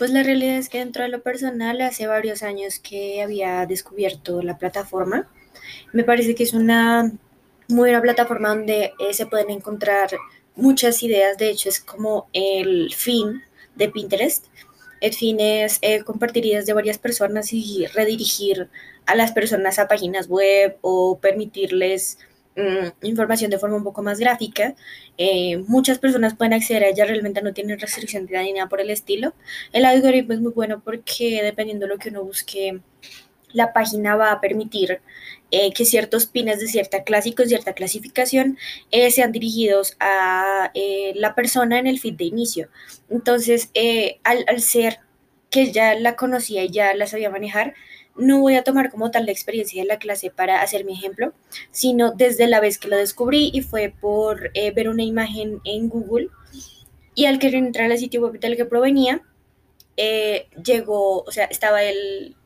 Pues la realidad es que dentro de lo personal, hace varios años que había descubierto la plataforma. Me parece que es una muy buena plataforma donde eh, se pueden encontrar muchas ideas. De hecho, es como el fin de Pinterest. El fin es eh, compartir ideas de varias personas y redirigir a las personas a páginas web o permitirles Mm, información de forma un poco más gráfica. Eh, muchas personas pueden acceder a ella, realmente no tienen restricción de ni nada por el estilo. El algoritmo es muy bueno porque dependiendo de lo que uno busque, la página va a permitir eh, que ciertos pines de cierta clase y con cierta clasificación eh, sean dirigidos a la persona en el feed de inicio. Entonces, al, al ser que ya la conocía y ya la sabía manejar, no voy a tomar como tal la experiencia de la clase para hacer mi ejemplo, sino desde la vez que lo descubrí y fue por eh, ver una imagen en Google. Y al querer entrar al sitio web del que provenía, eh, llegó, o sea, estaba el,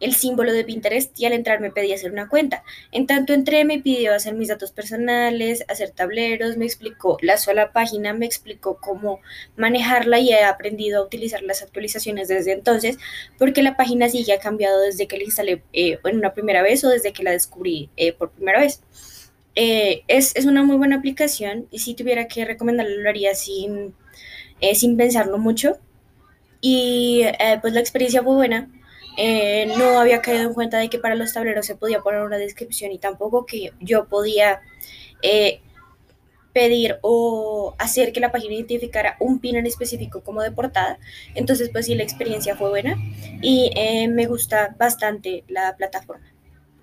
el símbolo de Pinterest y al entrar me pedía hacer una cuenta. En tanto entré, me pidió hacer mis datos personales, hacer tableros, me explicó la sola página, me explicó cómo manejarla y he aprendido a utilizar las actualizaciones desde entonces, porque la página sí ha cambiado desde que la instalé eh, en una primera vez o desde que la descubrí eh, por primera vez. Eh, es, es, una muy buena aplicación y si tuviera que recomendarlo lo haría sin, sin pensarlo mucho. Y pues la experiencia fue buena eh, no había caído en cuenta de que para los tableros se podía poner una descripción y tampoco que yo podía eh, pedir o hacer que la página identificara un pin en específico como de portada. Entonces, pues sí, la experiencia fue buena y eh, me gusta bastante la plataforma.